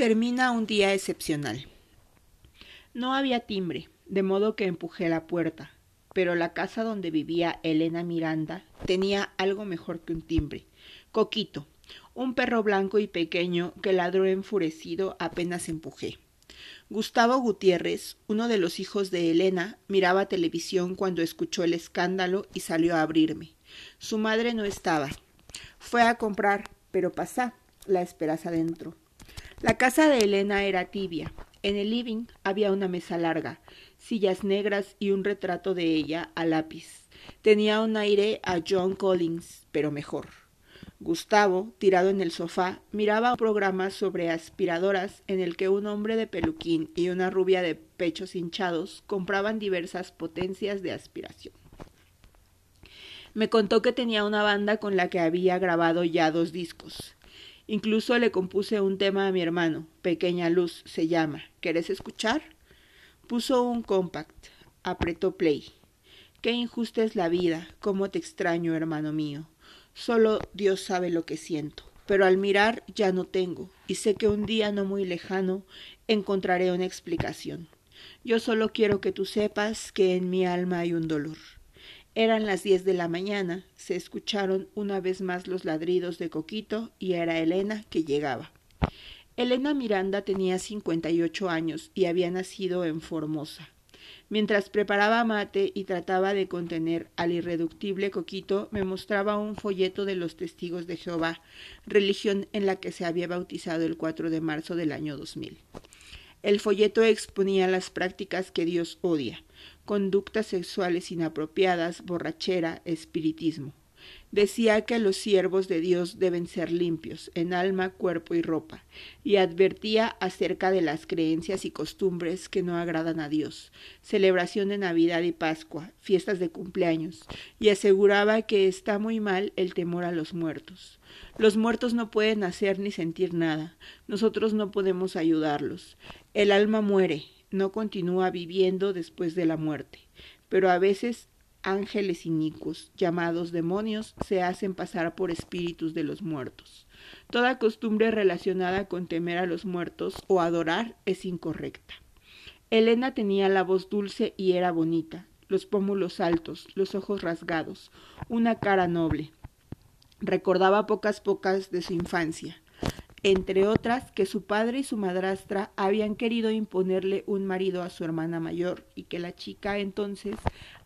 Termina un día excepcional. No había timbre, de modo que empujé la puerta, pero la casa donde vivía Elena Miranda tenía algo mejor que un timbre. Coquito, un perro blanco y pequeño que ladró enfurecido apenas empujé. Gustavo Gutiérrez, uno de los hijos de Elena, miraba televisión cuando escuchó el escándalo y salió a abrirme. Su madre no estaba. Fue a comprar, pero pasá, la esperas adentro. La casa de Elena era tibia. En el living había una mesa larga, sillas negras y un retrato de ella a lápiz. Tenía un aire a John Collins, pero mejor. Gustavo, tirado en el sofá, miraba un programa sobre aspiradoras en el que un hombre de peluquín y una rubia de pechos hinchados compraban diversas potencias de aspiración. Me contó que tenía una banda con la que había grabado ya dos discos. Incluso le compuse un tema a mi hermano, Pequeña Luz se llama. ¿Querés escuchar? Puso un compact, apretó play. Qué injusta es la vida, cómo te extraño, hermano mío. Solo Dios sabe lo que siento. Pero al mirar ya no tengo, y sé que un día no muy lejano encontraré una explicación. Yo solo quiero que tú sepas que en mi alma hay un dolor. Eran las diez de la mañana, se escucharon una vez más los ladridos de Coquito y era Elena que llegaba. Elena Miranda tenía cincuenta y ocho años y había nacido en Formosa. Mientras preparaba mate y trataba de contener al irreductible Coquito, me mostraba un folleto de los testigos de Jehová, religión en la que se había bautizado el 4 de marzo del año 2000. El folleto exponía las prácticas que Dios odia, conductas sexuales inapropiadas, borrachera, espiritismo. Decía que los siervos de Dios deben ser limpios en alma, cuerpo y ropa, y advertía acerca de las creencias y costumbres que no agradan a Dios, celebración de Navidad y Pascua, fiestas de cumpleaños, y aseguraba que está muy mal el temor a los muertos. Los muertos no pueden hacer ni sentir nada, nosotros no podemos ayudarlos. El alma muere, no continúa viviendo después de la muerte, pero a veces ángeles inicuos, llamados demonios, se hacen pasar por espíritus de los muertos. Toda costumbre relacionada con temer a los muertos o adorar es incorrecta. Elena tenía la voz dulce y era bonita, los pómulos altos, los ojos rasgados, una cara noble. Recordaba pocas pocas de su infancia, entre otras que su padre y su madrastra habían querido imponerle un marido a su hermana mayor y que la chica entonces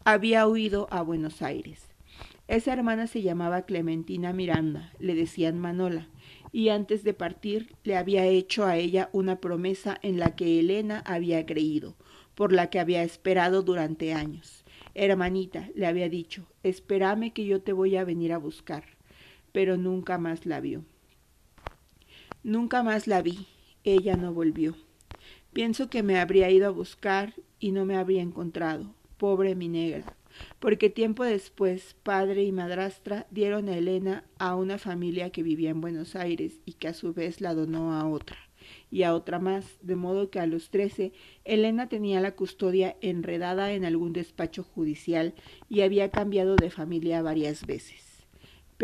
había huido a Buenos Aires. Esa hermana se llamaba Clementina Miranda, le decían Manola, y antes de partir le había hecho a ella una promesa en la que Elena había creído, por la que había esperado durante años. Hermanita, le había dicho, espérame que yo te voy a venir a buscar, pero nunca más la vio. Nunca más la vi. Ella no volvió. Pienso que me habría ido a buscar y no me habría encontrado. Pobre mi negra. Porque tiempo después, padre y madrastra dieron a Elena a una familia que vivía en Buenos Aires y que a su vez la donó a otra y a otra más, de modo que a los trece Elena tenía la custodia enredada en algún despacho judicial y había cambiado de familia varias veces.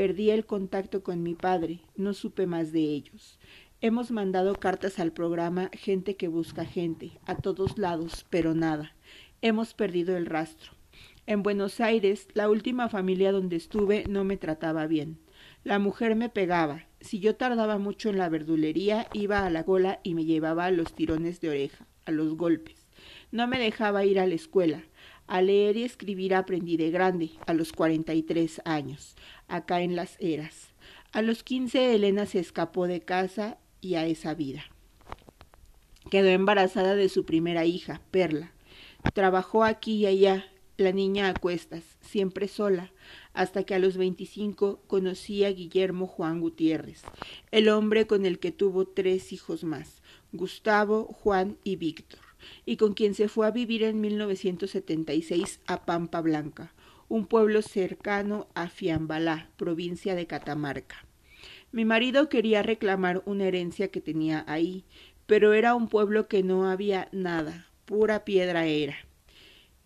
Perdí el contacto con mi padre, no supe más de ellos. Hemos mandado cartas al programa Gente que busca gente, a todos lados, pero nada. Hemos perdido el rastro. En Buenos Aires, la última familia donde estuve no me trataba bien. La mujer me pegaba. Si yo tardaba mucho en la verdulería, iba a la cola y me llevaba a los tirones de oreja, a los golpes. No me dejaba ir a la escuela. A leer y escribir aprendí de grande, a los cuarenta y tres años, acá en las eras. A los quince Elena se escapó de casa y a esa vida. Quedó embarazada de su primera hija, Perla. Trabajó aquí y allá, la niña a cuestas, siempre sola, hasta que a los veinticinco conocí a Guillermo Juan Gutiérrez, el hombre con el que tuvo tres hijos más, Gustavo, Juan y Víctor, y con quien se fue a vivir en 1976 a Pampa Blanca, un pueblo cercano a Fiambalá, provincia de Catamarca. Mi marido quería reclamar una herencia que tenía ahí, pero era un pueblo que no había nada, pura piedra era.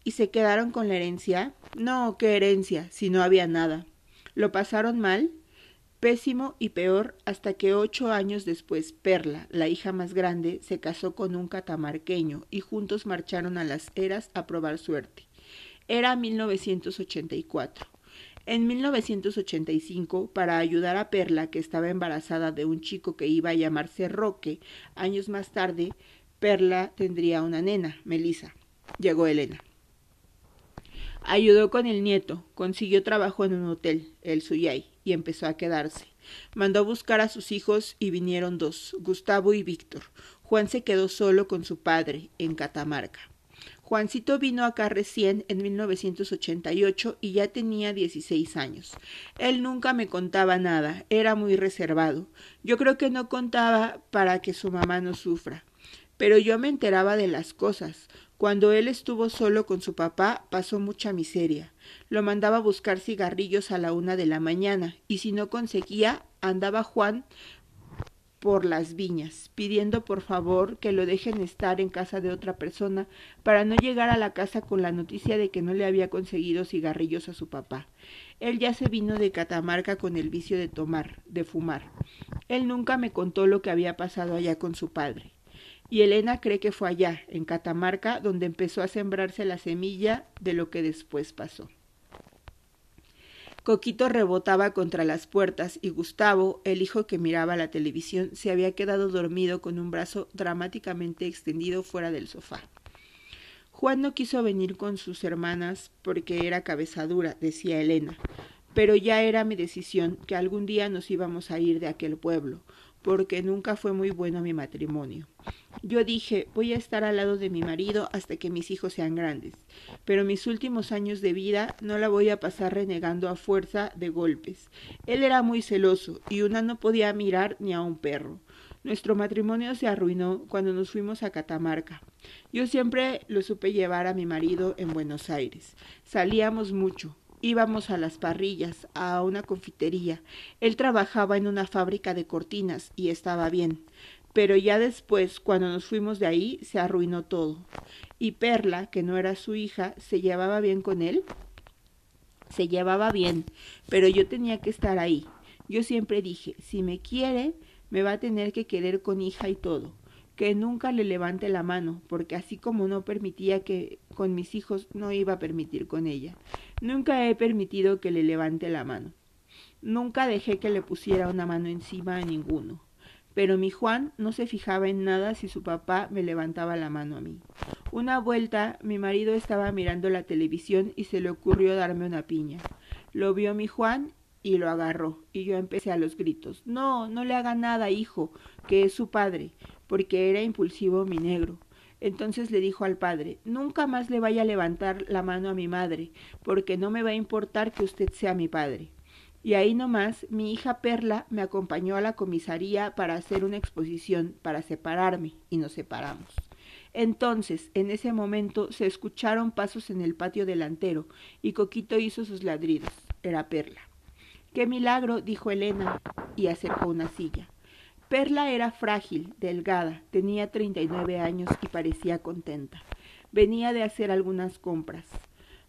¿Y se quedaron con la herencia? No, qué herencia, si no había nada. ¿Lo pasaron mal? Pésimo y peor hasta que ocho años después Perla, la hija más grande, se casó con un catamarqueño y juntos marcharon a las eras a probar suerte. Era 1984. En 1985, para ayudar a Perla, que estaba embarazada de un chico que iba a llamarse Roque, años más tarde, Perla tendría una nena, Melissa. Llegó Elena. Ayudó con el nieto, consiguió trabajo en un hotel, el Suyay, y empezó a quedarse. Mandó a buscar a sus hijos y vinieron dos, Gustavo y Víctor. Juan se quedó solo con su padre, en Catamarca. Juancito vino acá recién en 1988 y ya tenía 16 años. Él nunca me contaba nada, era muy reservado. Yo creo que no contaba para que su mamá no sufra. Pero yo me enteraba de las cosas. Cuando él estuvo solo con su papá, pasó mucha miseria. Lo mandaba a buscar cigarrillos a la una de la mañana, y si no conseguía, andaba Juan por las viñas, pidiendo por favor que lo dejen estar en casa de otra persona para no llegar a la casa con la noticia de que no le había conseguido cigarrillos a su papá. Él ya se vino de Catamarca con el vicio de tomar, de fumar. Él nunca me contó lo que había pasado allá con su padre. Y Elena cree que fue allá, en Catamarca, donde empezó a sembrarse la semilla de lo que después pasó. Coquito rebotaba contra las puertas y Gustavo, el hijo que miraba la televisión, se había quedado dormido con un brazo dramáticamente extendido fuera del sofá. Juan no quiso venir con sus hermanas porque era cabezadura, decía Elena, pero ya era mi decisión que algún día nos íbamos a ir de aquel pueblo, porque nunca fue muy bueno mi matrimonio. Yo dije, voy a estar al lado de mi marido hasta que mis hijos sean grandes, pero mis últimos años de vida no la voy a pasar renegando a fuerza de golpes. Él era muy celoso y una no podía mirar ni a un perro. Nuestro matrimonio se arruinó cuando nos fuimos a Catamarca. Yo siempre lo supe llevar a mi marido en Buenos Aires. Salíamos mucho, Íbamos a las parrillas, a una confitería. Él trabajaba en una fábrica de cortinas y estaba bien. Pero ya después, cuando nos fuimos de ahí, se arruinó todo. Y Perla, que no era su hija, ¿se llevaba bien con él? Se llevaba bien, pero yo tenía que estar ahí. Yo siempre dije, si me quiere, me va a tener que querer con hija y todo que nunca le levante la mano, porque así como no permitía que con mis hijos, no iba a permitir con ella. Nunca he permitido que le levante la mano. Nunca dejé que le pusiera una mano encima a ninguno. Pero mi Juan no se fijaba en nada si su papá me levantaba la mano a mí. Una vuelta mi marido estaba mirando la televisión y se le ocurrió darme una piña. Lo vio mi Juan y lo agarró, y yo empecé a los gritos. No, no le haga nada, hijo, que es su padre porque era impulsivo mi negro. Entonces le dijo al padre Nunca más le vaya a levantar la mano a mi madre, porque no me va a importar que usted sea mi padre. Y ahí nomás mi hija Perla me acompañó a la comisaría para hacer una exposición, para separarme, y nos separamos. Entonces, en ese momento, se escucharon pasos en el patio delantero, y Coquito hizo sus ladridos. Era Perla. ¡Qué milagro! dijo Elena, y acercó una silla. Perla era frágil, delgada, tenía treinta y nueve años y parecía contenta. Venía de hacer algunas compras.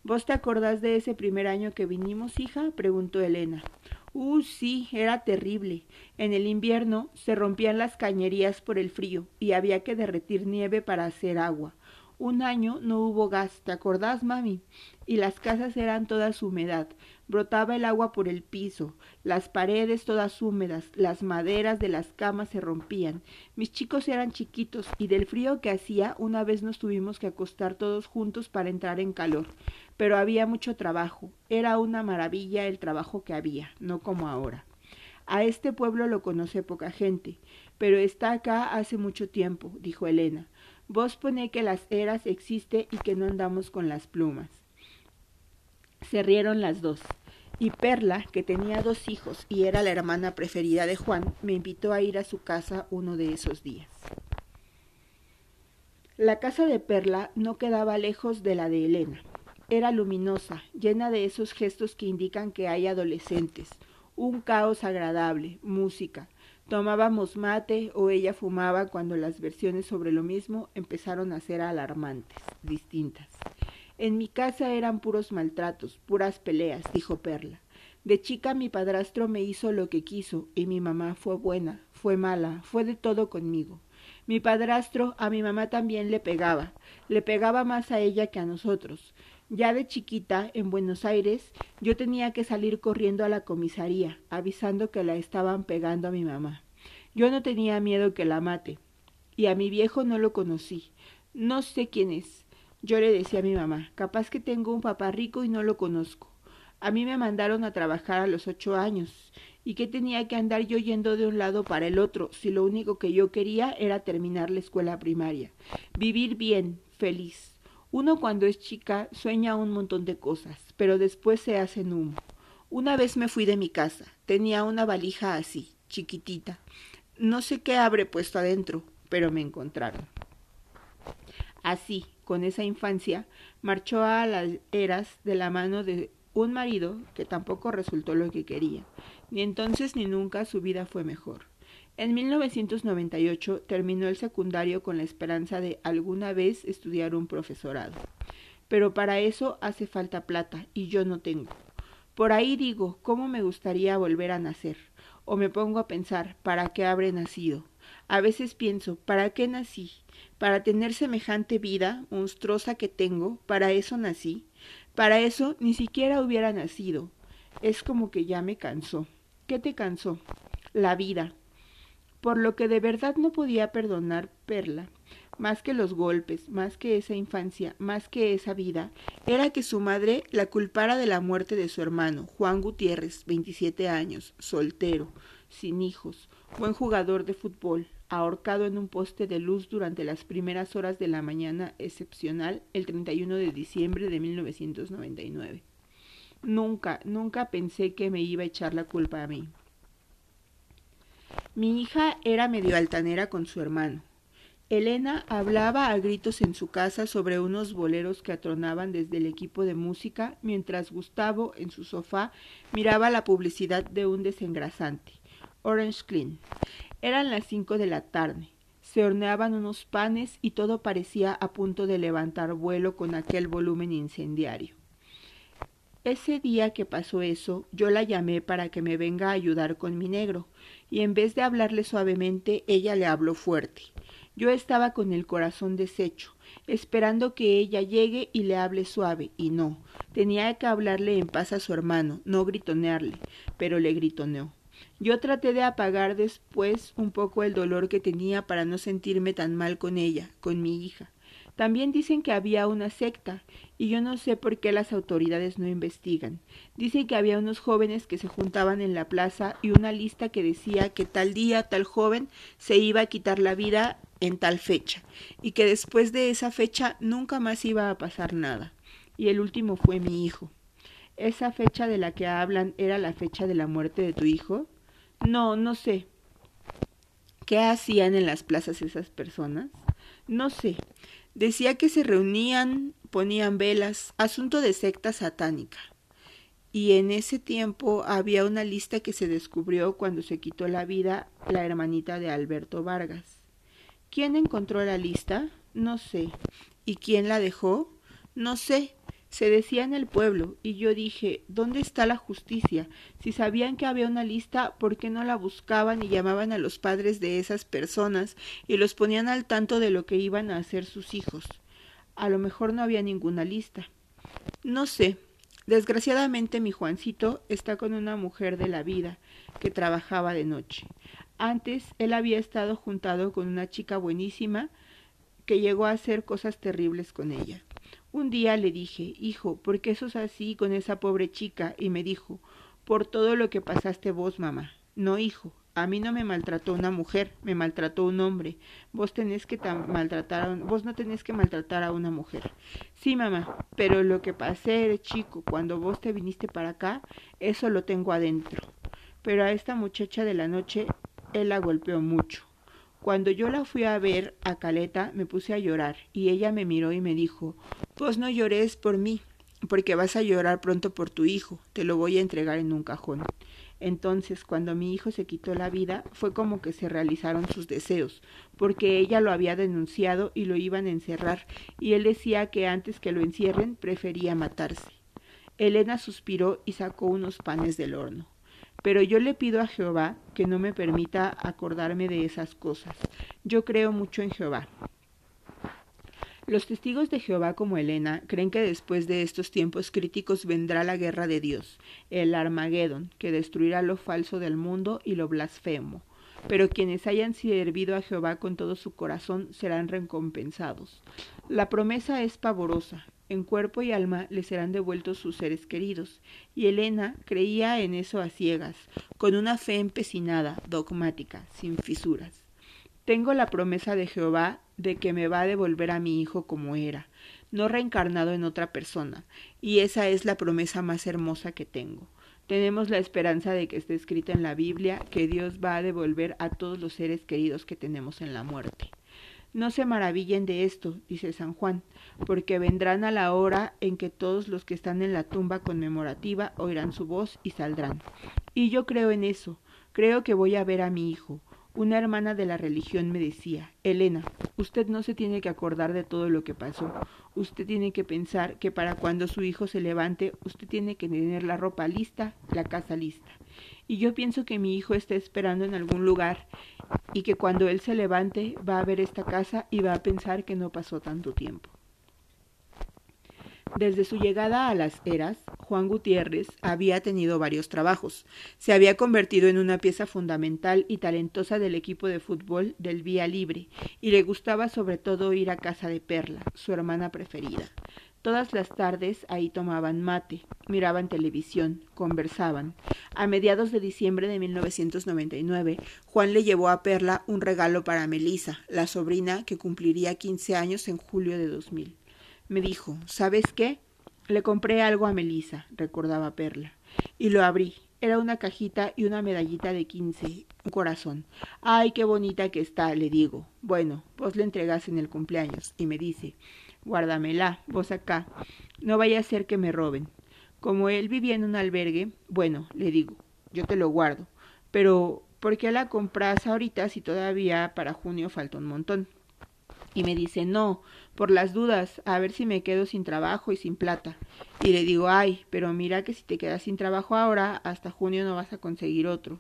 ¿Vos te acordás de ese primer año que vinimos, hija? preguntó Elena. Uh, sí, era terrible. En el invierno se rompían las cañerías por el frío y había que derretir nieve para hacer agua. Un año no hubo gas, ¿te acordás, mami? Y las casas eran todas humedad. Brotaba el agua por el piso, las paredes todas húmedas, las maderas de las camas se rompían. Mis chicos eran chiquitos y del frío que hacía una vez nos tuvimos que acostar todos juntos para entrar en calor. Pero había mucho trabajo. Era una maravilla el trabajo que había, no como ahora. A este pueblo lo conoce poca gente, pero está acá hace mucho tiempo, dijo Elena. Vos pone que las eras existe y que no andamos con las plumas. Se rieron las dos. Y Perla, que tenía dos hijos y era la hermana preferida de Juan, me invitó a ir a su casa uno de esos días. La casa de Perla no quedaba lejos de la de Elena. Era luminosa, llena de esos gestos que indican que hay adolescentes, un caos agradable, música, Tomábamos mate o ella fumaba cuando las versiones sobre lo mismo empezaron a ser alarmantes, distintas. En mi casa eran puros maltratos, puras peleas, dijo Perla. De chica mi padrastro me hizo lo que quiso y mi mamá fue buena, fue mala, fue de todo conmigo. Mi padrastro a mi mamá también le pegaba, le pegaba más a ella que a nosotros. Ya de chiquita, en Buenos Aires, yo tenía que salir corriendo a la comisaría, avisando que la estaban pegando a mi mamá. Yo no tenía miedo que la mate, y a mi viejo no lo conocí. No sé quién es. Yo le decía a mi mamá, capaz que tengo un papá rico y no lo conozco. A mí me mandaron a trabajar a los ocho años. ¿Y qué tenía que andar yo yendo de un lado para el otro si lo único que yo quería era terminar la escuela primaria? Vivir bien, feliz. Uno cuando es chica sueña un montón de cosas, pero después se hacen humo. Una vez me fui de mi casa. Tenía una valija así, chiquitita. No sé qué habré puesto adentro, pero me encontraron. Así, con esa infancia, marchó a las eras de la mano de un marido que tampoco resultó lo que quería. Ni entonces ni nunca su vida fue mejor. En 1998 terminó el secundario con la esperanza de alguna vez estudiar un profesorado. Pero para eso hace falta plata y yo no tengo. Por ahí digo, ¿cómo me gustaría volver a nacer? O me pongo a pensar, ¿para qué habré nacido? A veces pienso, ¿para qué nací? ¿Para tener semejante vida monstruosa que tengo? ¿Para eso nací? Para eso ni siquiera hubiera nacido. Es como que ya me cansó. ¿Qué te cansó? La vida. Por lo que de verdad no podía perdonar Perla, más que los golpes, más que esa infancia, más que esa vida, era que su madre la culpara de la muerte de su hermano, Juan Gutiérrez, 27 años, soltero, sin hijos, buen jugador de fútbol, ahorcado en un poste de luz durante las primeras horas de la mañana excepcional el 31 de diciembre de 1999. Nunca, nunca pensé que me iba a echar la culpa a mí. Mi hija era medio altanera con su hermano. Elena hablaba a gritos en su casa sobre unos boleros que atronaban desde el equipo de música, mientras Gustavo, en su sofá, miraba la publicidad de un desengrasante, Orange Clean. Eran las cinco de la tarde. Se horneaban unos panes y todo parecía a punto de levantar vuelo con aquel volumen incendiario. Ese día que pasó eso, yo la llamé para que me venga a ayudar con mi negro, y en vez de hablarle suavemente, ella le habló fuerte. Yo estaba con el corazón deshecho, esperando que ella llegue y le hable suave, y no, tenía que hablarle en paz a su hermano, no gritonearle, pero le gritoneó. Yo traté de apagar después un poco el dolor que tenía para no sentirme tan mal con ella, con mi hija. También dicen que había una secta, y yo no sé por qué las autoridades no investigan. Dicen que había unos jóvenes que se juntaban en la plaza y una lista que decía que tal día tal joven se iba a quitar la vida en tal fecha, y que después de esa fecha nunca más iba a pasar nada. Y el último fue mi hijo. ¿Esa fecha de la que hablan era la fecha de la muerte de tu hijo? No, no sé. ¿Qué hacían en las plazas esas personas? No sé. Decía que se reunían, ponían velas, asunto de secta satánica. Y en ese tiempo había una lista que se descubrió cuando se quitó la vida la hermanita de Alberto Vargas. ¿Quién encontró la lista? No sé. ¿Y quién la dejó? No sé. Se decía en el pueblo, y yo dije, ¿dónde está la justicia? Si sabían que había una lista, ¿por qué no la buscaban y llamaban a los padres de esas personas y los ponían al tanto de lo que iban a hacer sus hijos? A lo mejor no había ninguna lista. No sé. Desgraciadamente mi Juancito está con una mujer de la vida que trabajaba de noche. Antes él había estado juntado con una chica buenísima que llegó a hacer cosas terribles con ella. Un día le dije, hijo, ¿por qué sos así con esa pobre chica? Y me dijo, por todo lo que pasaste vos, mamá. No, hijo, a mí no me maltrató una mujer, me maltrató un hombre. Vos tenés que maltratar, a, vos no tenés que maltratar a una mujer. Sí, mamá, pero lo que pasé chico cuando vos te viniste para acá, eso lo tengo adentro. Pero a esta muchacha de la noche, él la golpeó mucho. Cuando yo la fui a ver a Caleta, me puse a llorar y ella me miró y me dijo, pues no llores por mí, porque vas a llorar pronto por tu hijo, te lo voy a entregar en un cajón. Entonces, cuando mi hijo se quitó la vida, fue como que se realizaron sus deseos, porque ella lo había denunciado y lo iban a encerrar, y él decía que antes que lo encierren prefería matarse. Elena suspiró y sacó unos panes del horno. Pero yo le pido a Jehová que no me permita acordarme de esas cosas. Yo creo mucho en Jehová. Los testigos de Jehová como Elena creen que después de estos tiempos críticos vendrá la guerra de Dios, el Armagedón, que destruirá lo falso del mundo y lo blasfemo. Pero quienes hayan servido a Jehová con todo su corazón serán recompensados. La promesa es pavorosa. En cuerpo y alma le serán devueltos sus seres queridos. Y Elena creía en eso a ciegas, con una fe empecinada, dogmática, sin fisuras. Tengo la promesa de Jehová de que me va a devolver a mi hijo como era, no reencarnado en otra persona, y esa es la promesa más hermosa que tengo. Tenemos la esperanza de que esté escrita en la Biblia que Dios va a devolver a todos los seres queridos que tenemos en la muerte. No se maravillen de esto, dice San Juan, porque vendrán a la hora en que todos los que están en la tumba conmemorativa oirán su voz y saldrán. Y yo creo en eso, creo que voy a ver a mi hijo, una hermana de la religión me decía, Elena, usted no se tiene que acordar de todo lo que pasó. Usted tiene que pensar que para cuando su hijo se levante, usted tiene que tener la ropa lista, la casa lista. Y yo pienso que mi hijo está esperando en algún lugar y que cuando él se levante va a ver esta casa y va a pensar que no pasó tanto tiempo. Desde su llegada a las eras, Juan Gutiérrez había tenido varios trabajos. Se había convertido en una pieza fundamental y talentosa del equipo de fútbol del Vía Libre, y le gustaba sobre todo ir a casa de Perla, su hermana preferida. Todas las tardes ahí tomaban mate, miraban televisión, conversaban. A mediados de diciembre de 1999, Juan le llevó a Perla un regalo para Melisa, la sobrina que cumpliría 15 años en julio de 2000. Me dijo, ¿sabes qué? Le compré algo a Melisa, recordaba Perla, y lo abrí. Era una cajita y una medallita de quince, un corazón. Ay, qué bonita que está, le digo. Bueno, vos le entregas en el cumpleaños, y me dice, guárdamela, vos acá, no vaya a ser que me roben. Como él vivía en un albergue, bueno, le digo, yo te lo guardo, pero ¿por qué la compras ahorita si todavía para junio falta un montón? Y me dice, no, por las dudas, a ver si me quedo sin trabajo y sin plata. Y le digo, ay, pero mira que si te quedas sin trabajo ahora, hasta junio no vas a conseguir otro.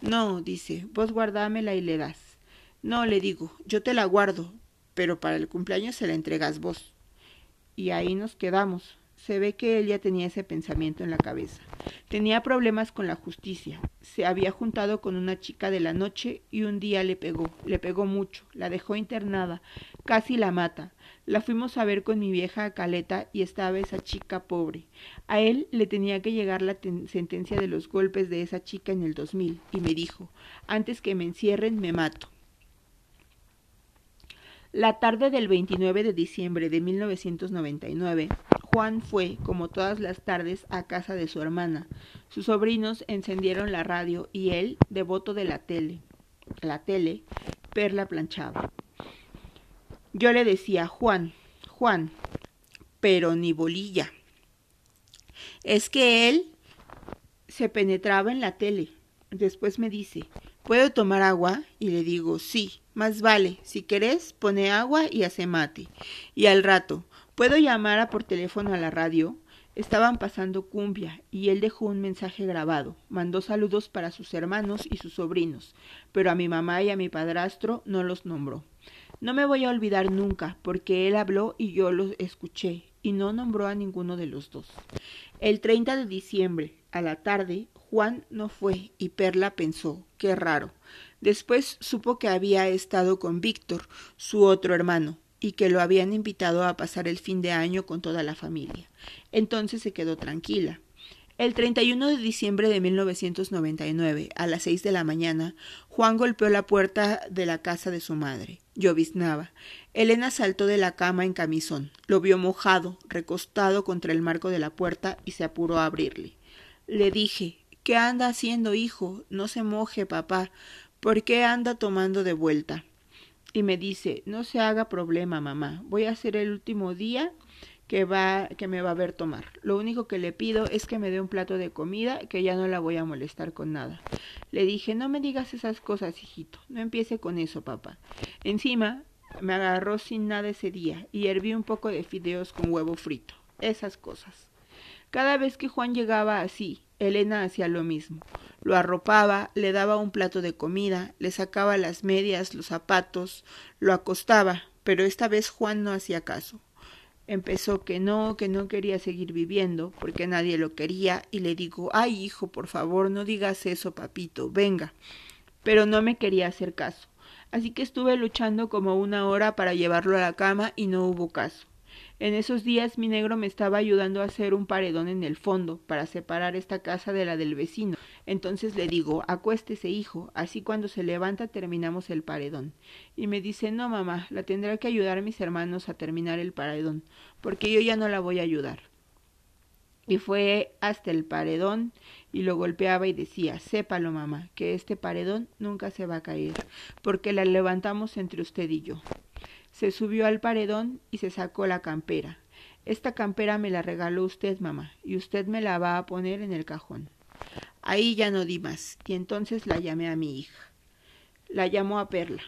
No, dice, vos guardámela y le das. No, le digo, yo te la guardo, pero para el cumpleaños se la entregas vos. Y ahí nos quedamos. Se ve que él ya tenía ese pensamiento en la cabeza. Tenía problemas con la justicia. Se había juntado con una chica de la noche y un día le pegó, le pegó mucho, la dejó internada, casi la mata. La fuimos a ver con mi vieja Caleta y estaba esa chica pobre. A él le tenía que llegar la sentencia de los golpes de esa chica en el 2000 y me dijo, antes que me encierren me mato. La tarde del 29 de diciembre de 1999, Juan fue, como todas las tardes, a casa de su hermana. Sus sobrinos encendieron la radio y él, devoto de la tele, la tele, Perla planchaba. Yo le decía, Juan, Juan, pero ni bolilla. Es que él se penetraba en la tele. Después me dice, ¿puedo tomar agua? Y le digo, sí. Más vale, si querés, pone agua y hace mate. Y al rato, ¿puedo llamar por teléfono a la radio? Estaban pasando cumbia y él dejó un mensaje grabado. Mandó saludos para sus hermanos y sus sobrinos, pero a mi mamá y a mi padrastro no los nombró. No me voy a olvidar nunca, porque él habló y yo lo escuché, y no nombró a ninguno de los dos. El 30 de diciembre, a la tarde, Juan no fue y Perla pensó, qué raro. Después supo que había estado con Víctor, su otro hermano, y que lo habían invitado a pasar el fin de año con toda la familia. Entonces se quedó tranquila. El 31 de diciembre de 1999, a las seis de la mañana, Juan golpeó la puerta de la casa de su madre. Lloviznaba. Elena saltó de la cama en camisón. Lo vio mojado, recostado contra el marco de la puerta y se apuró a abrirle. Le dije, ¿Qué anda haciendo, hijo? No se moje, papá. ¿Por qué anda tomando de vuelta? Y me dice, no se haga problema, mamá. Voy a hacer el último día que va que me va a ver tomar. Lo único que le pido es que me dé un plato de comida, que ya no la voy a molestar con nada. Le dije, no me digas esas cosas, hijito. No empiece con eso, papá. Encima, me agarró sin nada ese día y herví un poco de fideos con huevo frito. Esas cosas. Cada vez que Juan llegaba así, Elena hacía lo mismo. Lo arropaba, le daba un plato de comida, le sacaba las medias, los zapatos, lo acostaba, pero esta vez Juan no hacía caso. Empezó que no, que no quería seguir viviendo, porque nadie lo quería, y le digo, ay hijo, por favor, no digas eso, papito, venga. Pero no me quería hacer caso. Así que estuve luchando como una hora para llevarlo a la cama y no hubo caso. En esos días mi negro me estaba ayudando a hacer un paredón en el fondo para separar esta casa de la del vecino. Entonces le digo, acuéstese, hijo, así cuando se levanta terminamos el paredón. Y me dice, no, mamá, la tendrá que ayudar mis hermanos a terminar el paredón, porque yo ya no la voy a ayudar. Y fue hasta el paredón y lo golpeaba y decía, sépalo, mamá, que este paredón nunca se va a caer, porque la levantamos entre usted y yo. Se subió al paredón y se sacó la campera. Esta campera me la regaló usted, mamá, y usted me la va a poner en el cajón. Ahí ya no di más, y entonces la llamé a mi hija. La llamó a Perla.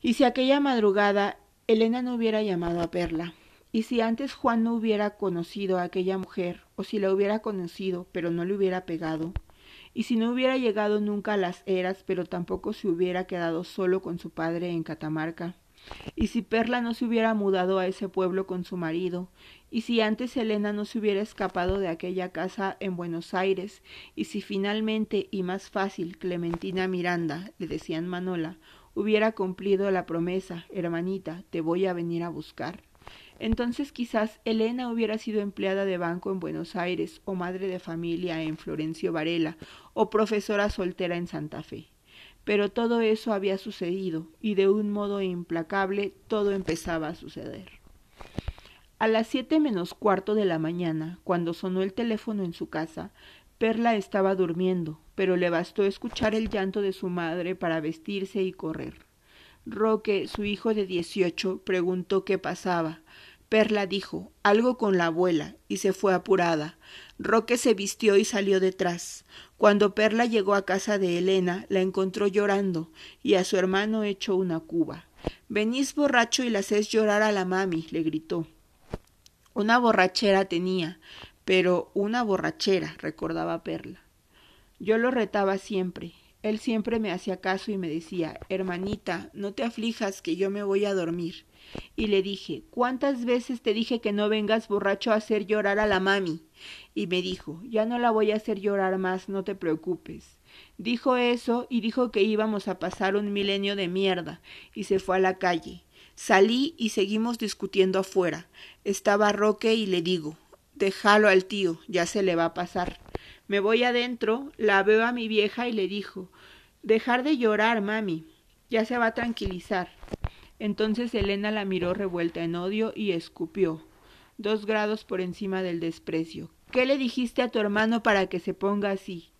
Y si aquella madrugada Elena no hubiera llamado a Perla, y si antes Juan no hubiera conocido a aquella mujer, o si la hubiera conocido, pero no le hubiera pegado, y si no hubiera llegado nunca a las eras, pero tampoco se hubiera quedado solo con su padre en Catamarca, y si Perla no se hubiera mudado a ese pueblo con su marido, y si antes Elena no se hubiera escapado de aquella casa en Buenos Aires, y si finalmente y más fácil Clementina Miranda, le decían Manola, hubiera cumplido la promesa, hermanita, te voy a venir a buscar, entonces quizás Elena hubiera sido empleada de banco en Buenos Aires, o madre de familia en Florencio Varela, o profesora soltera en Santa Fe. Pero todo eso había sucedido, y de un modo implacable todo empezaba a suceder. A las siete menos cuarto de la mañana, cuando sonó el teléfono en su casa, Perla estaba durmiendo, pero le bastó escuchar el llanto de su madre para vestirse y correr. Roque, su hijo de dieciocho, preguntó qué pasaba. Perla dijo algo con la abuela y se fue apurada. Roque se vistió y salió detrás. Cuando Perla llegó a casa de Elena, la encontró llorando y a su hermano hecho una cuba. Venís borracho y la hacés llorar a la mami, le gritó. Una borrachera tenía, pero una borrachera, recordaba Perla. Yo lo retaba siempre, él siempre me hacía caso y me decía, hermanita, no te aflijas que yo me voy a dormir. Y le dije, ¿cuántas veces te dije que no vengas borracho a hacer llorar a la mami? Y me dijo, ya no la voy a hacer llorar más, no te preocupes. Dijo eso y dijo que íbamos a pasar un milenio de mierda, y se fue a la calle. Salí y seguimos discutiendo afuera. Estaba Roque y le digo, déjalo al tío, ya se le va a pasar. Me voy adentro, la veo a mi vieja y le dijo, dejar de llorar, mami, ya se va a tranquilizar. Entonces Elena la miró revuelta en odio y escupió, dos grados por encima del desprecio. ¿Qué le dijiste a tu hermano para que se ponga así?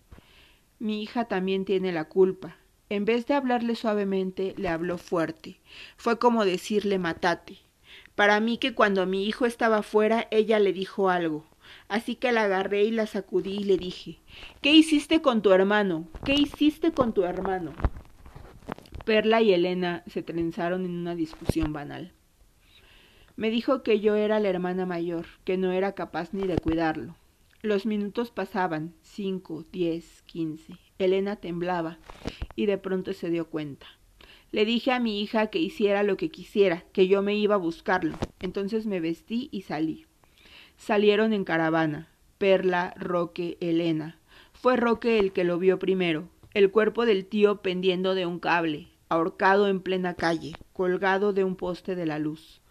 Mi hija también tiene la culpa. En vez de hablarle suavemente, le habló fuerte. Fue como decirle matate. Para mí que cuando mi hijo estaba fuera, ella le dijo algo. Así que la agarré y la sacudí y le dije ¿Qué hiciste con tu hermano? ¿Qué hiciste con tu hermano? Perla y Elena se trenzaron en una discusión banal. Me dijo que yo era la hermana mayor, que no era capaz ni de cuidarlo. Los minutos pasaban, cinco, diez, quince. Elena temblaba y de pronto se dio cuenta. Le dije a mi hija que hiciera lo que quisiera, que yo me iba a buscarlo. Entonces me vestí y salí. Salieron en caravana. Perla, Roque, Elena. Fue Roque el que lo vio primero, el cuerpo del tío pendiendo de un cable, ahorcado en plena calle, colgado de un poste de la luz.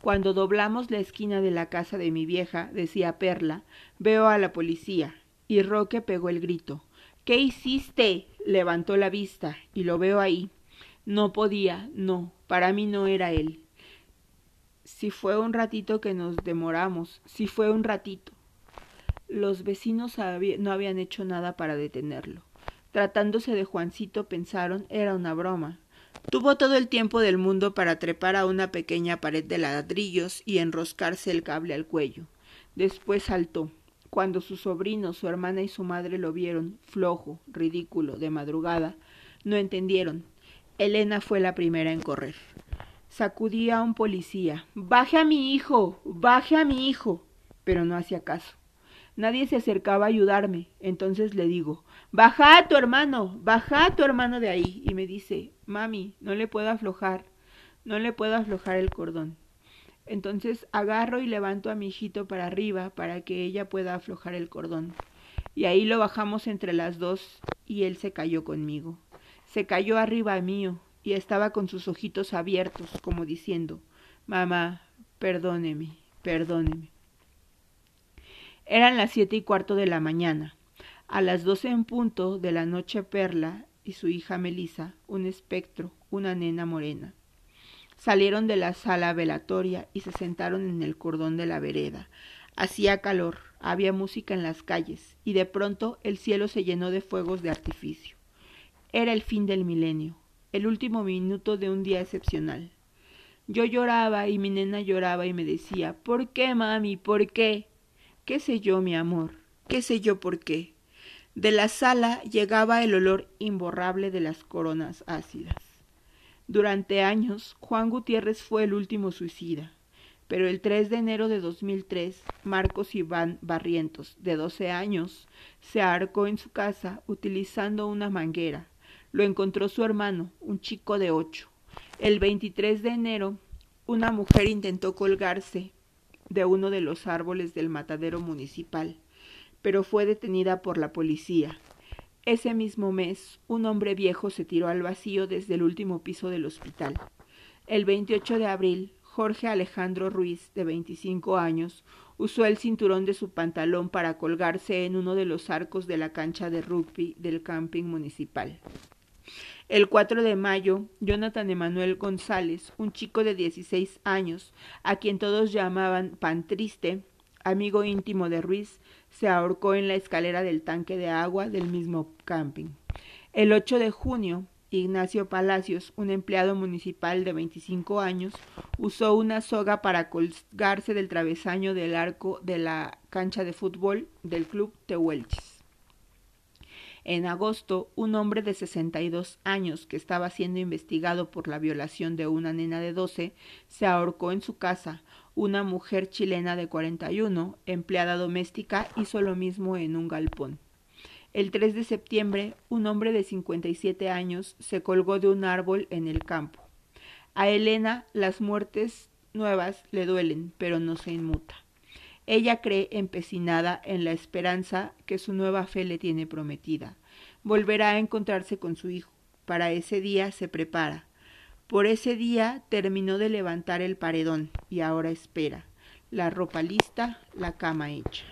Cuando doblamos la esquina de la casa de mi vieja, decía Perla, veo a la policía. Y Roque pegó el grito. ¿Qué hiciste? levantó la vista, y lo veo ahí. No podía, no, para mí no era él si fue un ratito que nos demoramos, si fue un ratito. Los vecinos no habían hecho nada para detenerlo. Tratándose de Juancito, pensaron era una broma. Tuvo todo el tiempo del mundo para trepar a una pequeña pared de ladrillos y enroscarse el cable al cuello. Después saltó. Cuando su sobrino, su hermana y su madre lo vieron, flojo, ridículo, de madrugada, no entendieron. Elena fue la primera en correr. Sacudía a un policía. Baje a mi hijo. Baje a mi hijo. pero no hacía caso. Nadie se acercaba a ayudarme. Entonces le digo, baja a tu hermano, baja a tu hermano de ahí. Y me dice, mami, no le puedo aflojar, no le puedo aflojar el cordón. Entonces agarro y levanto a mi hijito para arriba para que ella pueda aflojar el cordón. Y ahí lo bajamos entre las dos y él se cayó conmigo. Se cayó arriba mío y estaba con sus ojitos abiertos, como diciendo, Mamá, perdóneme, perdóneme. Eran las siete y cuarto de la mañana. A las doce en punto de la noche Perla y su hija Melisa, un espectro, una nena morena. Salieron de la sala velatoria y se sentaron en el cordón de la vereda. Hacía calor, había música en las calles, y de pronto el cielo se llenó de fuegos de artificio. Era el fin del milenio, el último minuto de un día excepcional. Yo lloraba y mi nena lloraba y me decía, ¿por qué, mami? ¿Por qué? ¿Qué sé yo, mi amor? ¿Qué sé yo por qué? De la sala llegaba el olor imborrable de las coronas ácidas. Durante años, Juan Gutiérrez fue el último suicida, pero el 3 de enero de 2003, Marcos Iván Barrientos, de 12 años, se ahorcó en su casa utilizando una manguera. Lo encontró su hermano, un chico de 8. El 23 de enero, una mujer intentó colgarse de uno de los árboles del matadero municipal, pero fue detenida por la policía. Ese mismo mes, un hombre viejo se tiró al vacío desde el último piso del hospital. El 28 de abril, Jorge Alejandro Ruiz, de 25 años, usó el cinturón de su pantalón para colgarse en uno de los arcos de la cancha de rugby del camping municipal. El 4 de mayo, Jonathan Emanuel González, un chico de 16 años, a quien todos llamaban Pan Triste, amigo íntimo de Ruiz, se ahorcó en la escalera del tanque de agua del mismo camping. El 8 de junio, Ignacio Palacios, un empleado municipal de 25 años, usó una soga para colgarse del travesaño del arco de la cancha de fútbol del club Tehuelches. En agosto, un hombre de 62 años que estaba siendo investigado por la violación de una nena de 12 se ahorcó en su casa. Una mujer chilena de 41, empleada doméstica, hizo lo mismo en un galpón. El 3 de septiembre, un hombre de 57 años se colgó de un árbol en el campo. A Elena las muertes nuevas le duelen, pero no se inmuta. Ella cree empecinada en la esperanza que su nueva fe le tiene prometida. Volverá a encontrarse con su hijo. Para ese día se prepara. Por ese día terminó de levantar el paredón y ahora espera. La ropa lista, la cama hecha.